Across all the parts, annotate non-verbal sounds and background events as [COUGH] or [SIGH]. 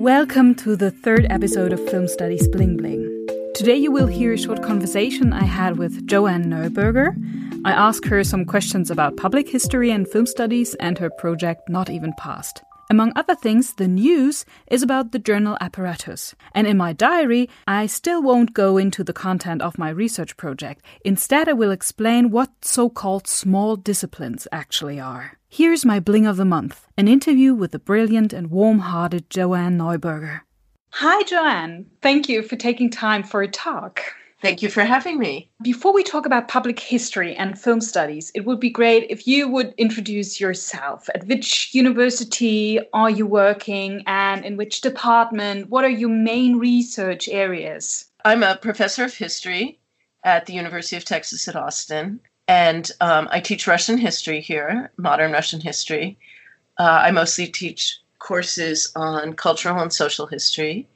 Welcome to the third episode of Film Studies Bling Bling. Today you will hear a short conversation I had with Joan Neuberger. I asked her some questions about public history and film studies and her project Not Even Past. Among other things, the news is about the journal apparatus. And in my diary, I still won't go into the content of my research project. Instead, I will explain what so called small disciplines actually are. Here's my bling of the month an interview with the brilliant and warm hearted Joan Neuberger. Hi, Joan. Thank you for taking time for a talk. Thank you for having me. Before we talk about public history and film studies, it would be great if you would introduce yourself. At which university are you working and in which department? What are your main research areas? I'm a professor of history at the University of Texas at Austin, and um, I teach Russian history here, modern Russian history. Uh, I mostly teach courses on cultural and social history,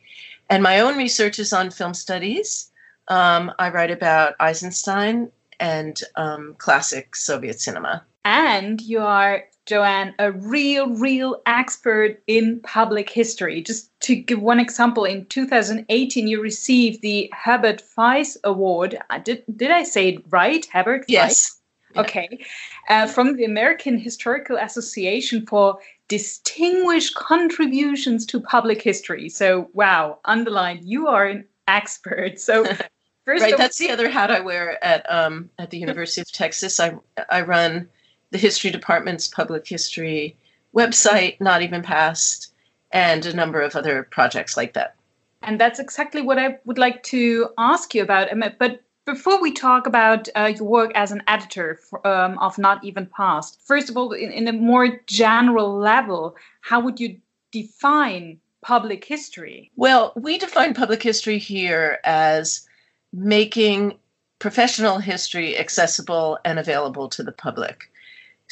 and my own research is on film studies um, I write about Eisenstein and um, classic Soviet cinema. And you are, Joan, a real, real expert in public history. Just to give one example, in 2018, you received the Herbert Feis Award. Uh, did, did I say it right? Herbert Yes. Okay. Uh, from the American Historical Association for distinguished contributions to public history. So, wow, underlined, you are an expert. So, [LAUGHS] First right, that's the other hat I wear at um, at the University of Texas. I I run the history department's public history website, not even past, and a number of other projects like that. And that's exactly what I would like to ask you about. But before we talk about uh, your work as an editor for, um, of Not Even Past, first of all, in, in a more general level, how would you define public history? Well, we define public history here as making professional history accessible and available to the public.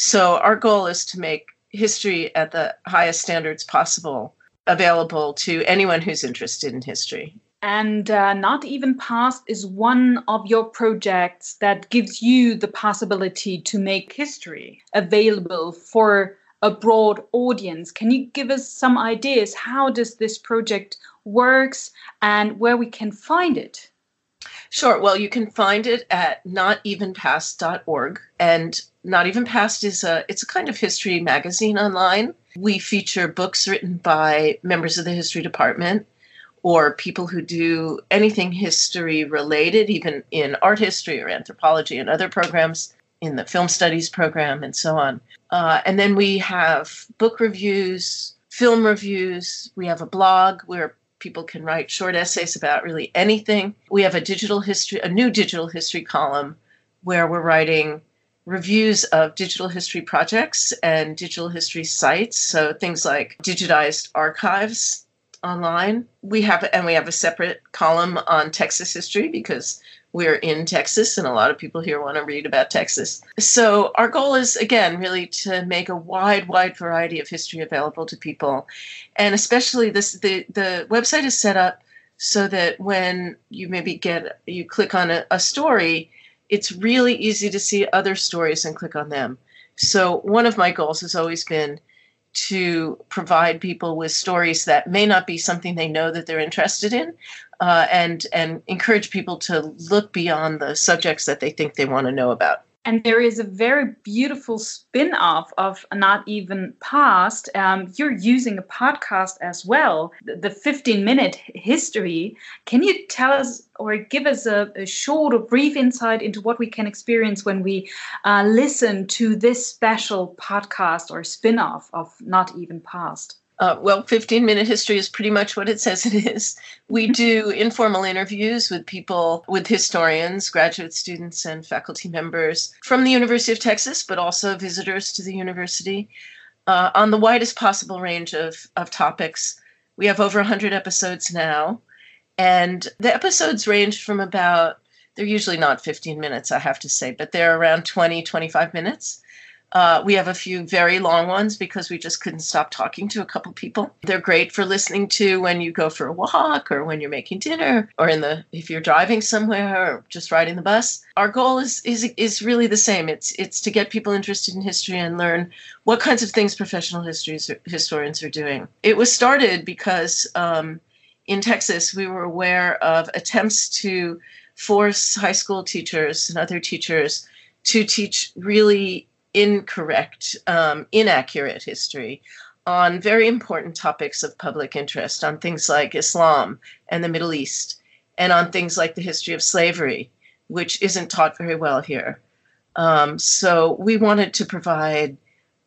So, our goal is to make history at the highest standards possible available to anyone who's interested in history. And uh, Not Even Past is one of your projects that gives you the possibility to make history available for a broad audience. Can you give us some ideas? How does this project works and where we can find it? Sure. Well, you can find it at notevenpast.org. And Not Even Past is a it's a kind of history magazine online. We feature books written by members of the history department or people who do anything history related, even in art history or anthropology and other programs, in the film studies program and so on. Uh, and then we have book reviews, film reviews. We have a blog where people can write short essays about really anything. We have a digital history, a new digital history column where we're writing reviews of digital history projects and digital history sites. So things like digitized archives online. We have and we have a separate column on Texas history because we're in Texas and a lot of people here want to read about Texas. So our goal is again really to make a wide wide variety of history available to people. And especially this the the website is set up so that when you maybe get you click on a, a story, it's really easy to see other stories and click on them. So one of my goals has always been to provide people with stories that may not be something they know that they're interested in, uh, and and encourage people to look beyond the subjects that they think they want to know about. And there is a very beautiful spin off of Not Even Past. Um, you're using a podcast as well, the 15 minute history. Can you tell us or give us a, a short or brief insight into what we can experience when we uh, listen to this special podcast or spin off of Not Even Past? Uh, well, 15 minute history is pretty much what it says it is. We do [LAUGHS] informal interviews with people, with historians, graduate students, and faculty members from the University of Texas, but also visitors to the university uh, on the widest possible range of, of topics. We have over 100 episodes now, and the episodes range from about, they're usually not 15 minutes, I have to say, but they're around 20, 25 minutes. Uh, we have a few very long ones because we just couldn't stop talking to a couple people. They're great for listening to when you go for a walk or when you're making dinner or in the if you're driving somewhere or just riding the bus. Our goal is is is really the same. It's it's to get people interested in history and learn what kinds of things professional histories, historians are doing. It was started because um, in Texas we were aware of attempts to force high school teachers and other teachers to teach really incorrect, um, inaccurate history on very important topics of public interest, on things like Islam and the Middle East, and on things like the history of slavery, which isn't taught very well here. Um, so we wanted to provide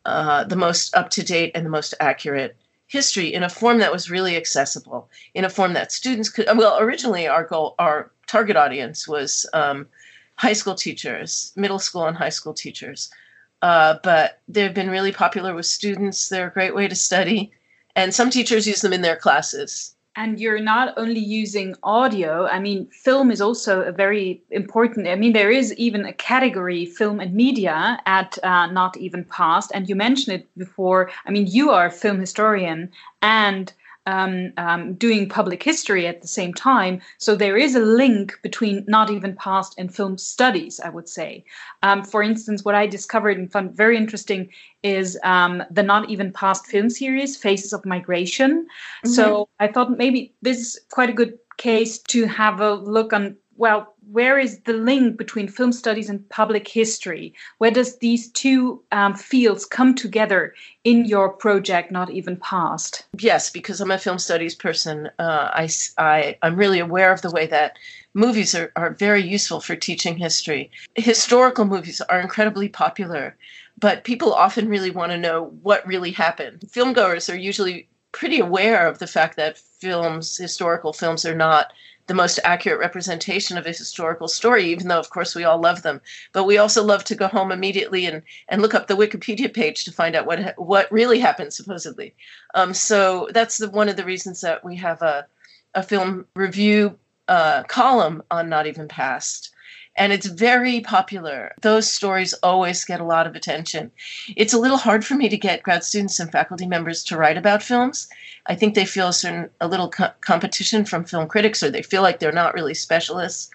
uh, the most up to date and the most accurate history in a form that was really accessible, in a form that students could. Well, originally our goal, our target audience was um, high school teachers, middle school and high school teachers. Uh, but they've been really popular with students. They're a great way to study. And some teachers use them in their classes. And you're not only using audio, I mean, film is also a very important. I mean, there is even a category, film and media, at uh, Not Even Past. And you mentioned it before. I mean, you are a film historian and um, um, doing public history at the same time. So there is a link between not even past and film studies, I would say. Um, for instance, what I discovered and found very interesting is um, the not even past film series, Faces of Migration. Mm-hmm. So I thought maybe this is quite a good case to have a look on well, where is the link between film studies and public history? Where does these two um, fields come together in your project, Not Even Past? Yes, because I'm a film studies person, uh, I, I, I'm really aware of the way that movies are, are very useful for teaching history. Historical movies are incredibly popular, but people often really want to know what really happened. Filmgoers are usually pretty aware of the fact that films, historical films, are not the most accurate representation of a historical story, even though, of course, we all love them. But we also love to go home immediately and, and look up the Wikipedia page to find out what what really happened, supposedly. Um, so that's the, one of the reasons that we have a, a film review uh, column on Not Even Past and it's very popular. Those stories always get a lot of attention. It's a little hard for me to get grad students and faculty members to write about films. I think they feel a certain a little co- competition from film critics, or they feel like they're not really specialists.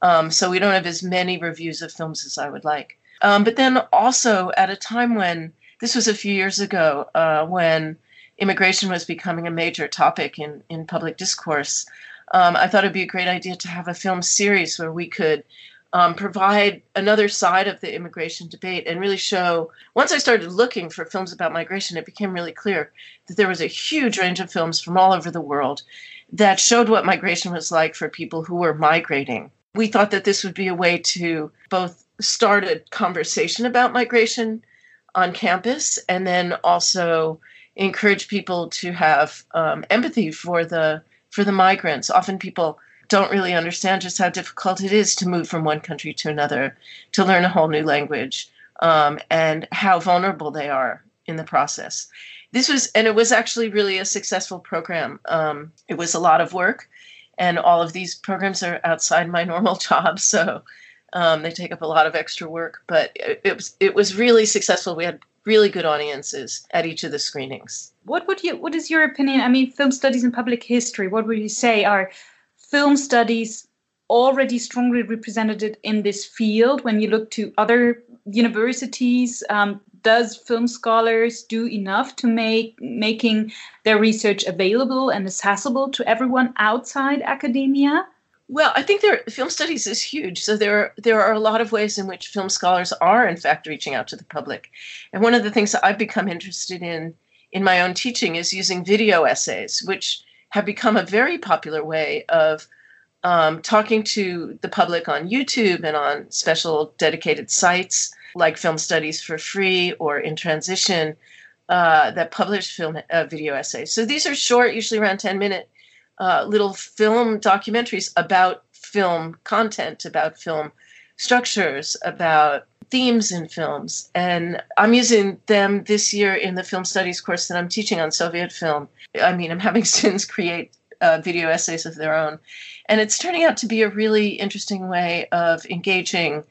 Um, so we don't have as many reviews of films as I would like. Um, but then also at a time when this was a few years ago, uh, when immigration was becoming a major topic in in public discourse. Um, I thought it'd be a great idea to have a film series where we could um, provide another side of the immigration debate and really show. Once I started looking for films about migration, it became really clear that there was a huge range of films from all over the world that showed what migration was like for people who were migrating. We thought that this would be a way to both start a conversation about migration on campus and then also encourage people to have um, empathy for the for the migrants. Often people don't really understand just how difficult it is to move from one country to another, to learn a whole new language, um, and how vulnerable they are in the process. This was, and it was actually really a successful program. Um, it was a lot of work, and all of these programs are outside my normal [LAUGHS] job, so um, they take up a lot of extra work. But it, it was it was really successful. We had really good audiences at each of the screenings. What would you? What is your opinion? I mean, film studies and public history. What would you say are film studies already strongly represented in this field when you look to other universities um, does film scholars do enough to make making their research available and accessible to everyone outside academia well, I think there film studies is huge. So there there are a lot of ways in which film scholars are in fact reaching out to the public. And one of the things that I've become interested in in my own teaching is using video essays, which have become a very popular way of um, talking to the public on YouTube and on special dedicated sites like Film Studies for Free or In Transition uh, that publish film uh, video essays. So these are short, usually around 10 minute uh, little film documentaries about film content, about film structures, about themes in films. And I'm using them this year in the film studies course that I'm teaching on Soviet film. I mean, I'm having [LAUGHS] students create uh, video essays of their own. And it's turning out to be a really interesting way of engaging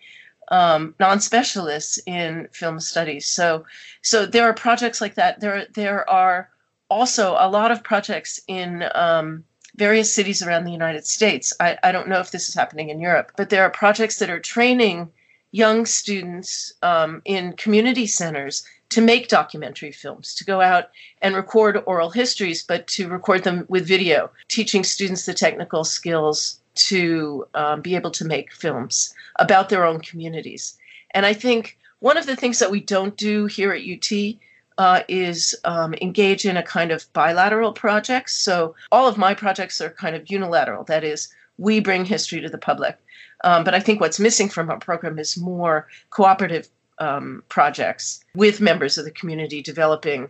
um, non-specialists in film studies. So, so there are projects like that. There, there are also a lot of projects in um, various cities around the United States. I, I don't know if this is happening in Europe, but there are projects that are training young students um, in community centers to make documentary films, to go out and record oral histories, but to record them with video, teaching students the technical skills to um, be able to make films about their own communities. And I think one of the things that we don't do here at UT uh, is um, engage in a kind of bilateral projects. So all of my projects are kind of unilateral. That is, we bring history to the public. Um, but I think what's missing from our program is more cooperative um, projects with members of the community developing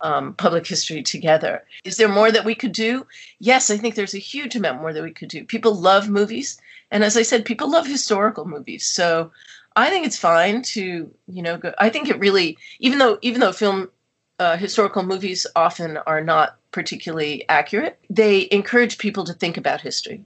um, public history together. Is there more that we could do? Yes, I think there's a huge amount more that we could do. People love movies. And as I said, people love historical movies. So I think it's fine to, you know, go, I think it really, even though, even though film, uh, historical movies often are not particularly accurate, they encourage people to think about history.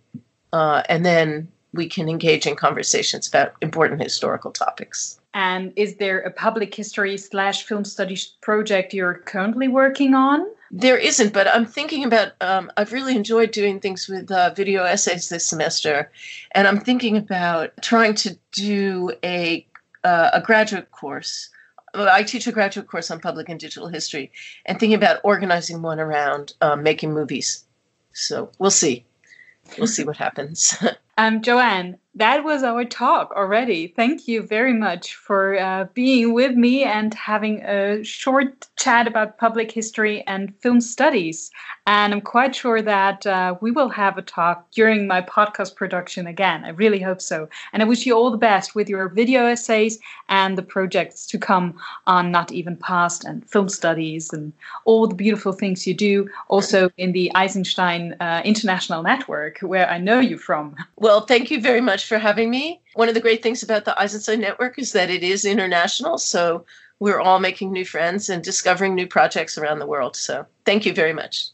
Uh, and then we can engage in conversations about important historical topics. And is there a public history slash film studies project you're currently working on? There isn't, but I'm thinking about. Um, I've really enjoyed doing things with uh, video essays this semester, and I'm thinking about trying to do a uh, a graduate course. I teach a graduate course on public and digital history, and thinking about organizing one around um, making movies. So we'll see. We'll see what happens. [LAUGHS] um, Joan, that was our talk already. Thank you very much for uh, being with me and having a short chat about public history and film studies. And I'm quite sure that uh, we will have a talk during my podcast production again. I really hope so. And I wish you all the best with your video essays and the projects to come on Not Even Past and film studies and all the beautiful things you do, also in the Eisenstein uh, International Network, where I know you from. Well, thank you very much much for having me. One of the great things about the Eisenstein Network is that it is international. So we're all making new friends and discovering new projects around the world. So thank you very much.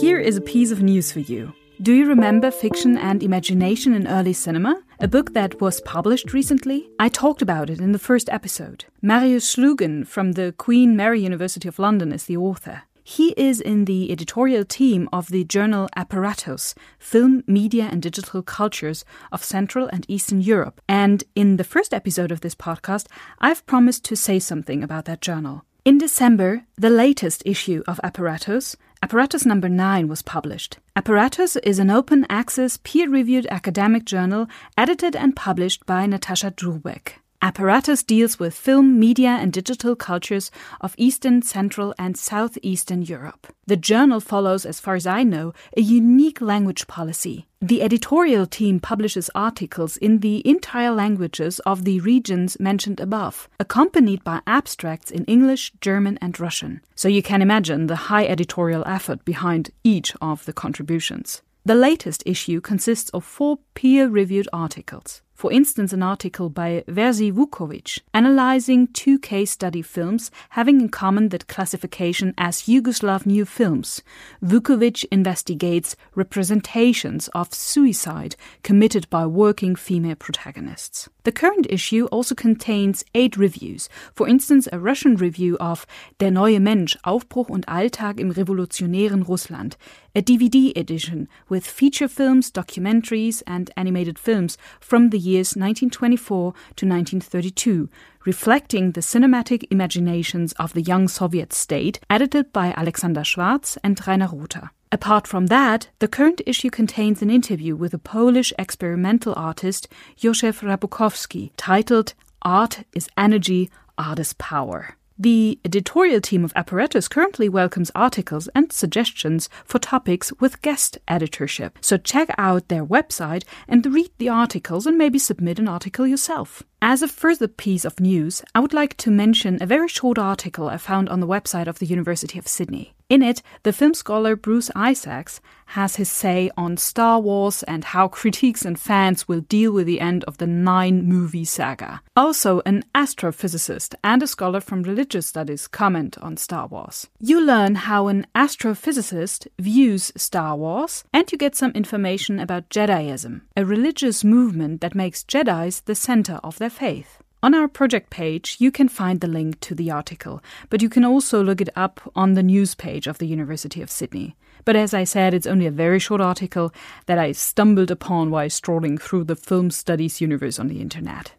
Here is a piece of news for you. Do you remember Fiction and Imagination in Early Cinema? A book that was published recently? I talked about it in the first episode. Marius Schlugen from the Queen Mary University of London is the author. He is in the editorial team of the journal Apparatus Film, Media and Digital Cultures of Central and Eastern Europe. And in the first episode of this podcast, I've promised to say something about that journal. In December, the latest issue of Apparatus, Apparatus number 9, was published. Apparatus is an open access, peer reviewed academic journal edited and published by Natascha Drubek. Apparatus deals with film, media, and digital cultures of Eastern, Central, and Southeastern Europe. The journal follows, as far as I know, a unique language policy. The editorial team publishes articles in the entire languages of the regions mentioned above, accompanied by abstracts in English, German, and Russian. So you can imagine the high editorial effort behind each of the contributions. The latest issue consists of four peer reviewed articles for instance, an article by Vesi Vukovic analyzing two case study films having in common that classification as Yugoslav new films. Vukovic investigates representations of suicide committed by working female protagonists. The current issue also contains eight reviews, for instance, a Russian review of Der neue Mensch, Aufbruch und Alltag im revolutionären Russland, a DVD edition with feature films, documentaries, and animated films from the years 1924 to 1932, reflecting the cinematic imaginations of the young Soviet state, edited by Alexander Schwarz and Rainer Rother. Apart from that, the current issue contains an interview with a Polish experimental artist, Józef Robakowski, titled Art is Energy, Art is Power. The editorial team of Apparatus currently welcomes articles and suggestions for topics with guest editorship. So check out their website and read the articles and maybe submit an article yourself. As a further piece of news, I would like to mention a very short article I found on the website of the University of Sydney. In it, the film scholar Bruce Isaacs has his say on Star Wars and how [LAUGHS] critiques and fans will deal with the end of the nine movie saga. Also, an astrophysicist and a scholar from religious studies comment on Star Wars. You learn how an astrophysicist views Star Wars, and you get some information about Jediism, a religious movement that makes Jedi's the center of their faith. On our project page, you can find the link to the article, but you can also look it up on the news page of the University of Sydney. But as I said, it's only a very short article that I stumbled upon while strolling through the film studies universe on the internet.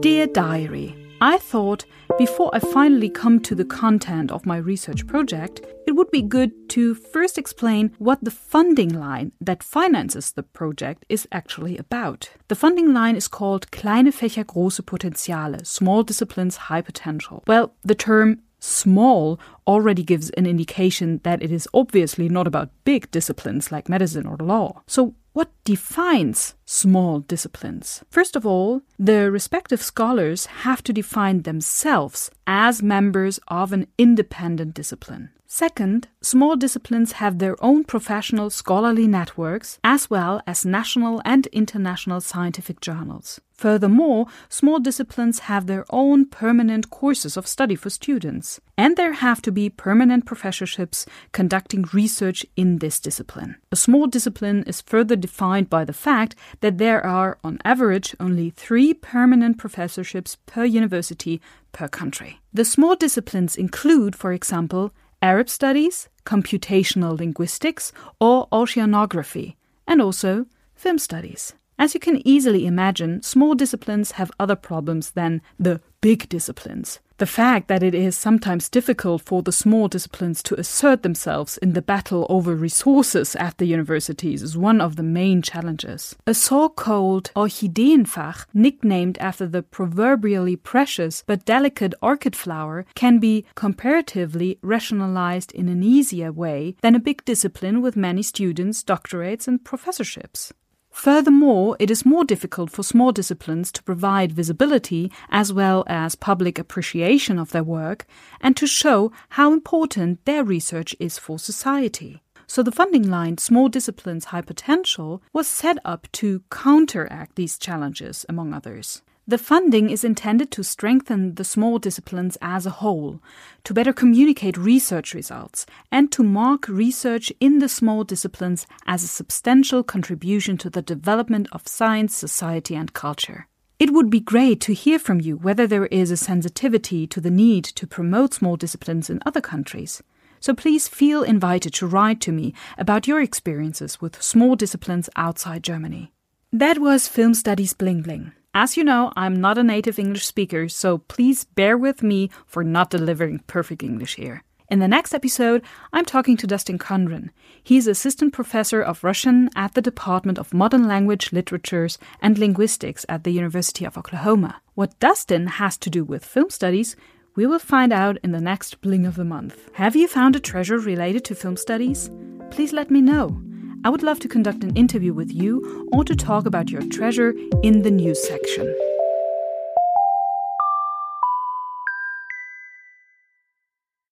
Dear Diary, I thought before I finally come to the content of my research project, it would be good to first explain what the funding line that finances the project is actually about. The funding line is called Kleine Fächer große Potenziale, small disciplines high potential. Well, the term small already gives an indication that it is obviously not about big disciplines like medicine or law. So, what defines small disciplines? First of all, the respective scholars have to define themselves as members of an independent discipline. Second, small disciplines have their own professional scholarly networks as well as national and international scientific journals. Furthermore, small disciplines have their own permanent courses of study for students, and there have to be permanent professorships conducting research in this discipline. A small discipline is further defined by the fact that there are, on average, only three permanent professorships per university per country. The small disciplines include, for example, Arab studies, computational linguistics, or oceanography, and also film studies. As you can easily imagine, small disciplines have other problems than the big disciplines. The fact that it is sometimes difficult for the small disciplines to assert themselves in the battle over resources at the universities is one of the main challenges. A so called Orchideenfach, nicknamed after the proverbially precious but delicate orchid flower, can be comparatively rationalized in an easier way than a big discipline with many students, doctorates, and professorships. Furthermore, it is more difficult for small disciplines to provide visibility as well as public appreciation of their work and to show how important their research is for society. So the funding line Small Disciplines High Potential was set up to counteract these challenges, among others. The funding is intended to strengthen the small disciplines as a whole, to better communicate research results, and to mark research in the small disciplines as a substantial contribution to the development of science, society, and culture. It would be great to hear from you whether there is a sensitivity to the need to promote small disciplines in other countries. So please feel invited to write to me about your experiences with small disciplines outside Germany. That was Film Studies Bling Bling. As you know, I'm not a native English speaker, so please bear with me for not delivering perfect English here. In the next episode, I'm talking to Dustin Condren. He's assistant professor of Russian at the Department of Modern Language, Literatures, and Linguistics at the University of Oklahoma. What Dustin has to do with film studies, we will find out in the next Bling of the Month. Have you found a treasure related to film studies? Please let me know. I would love to conduct an interview with you or to talk about your treasure in the news section.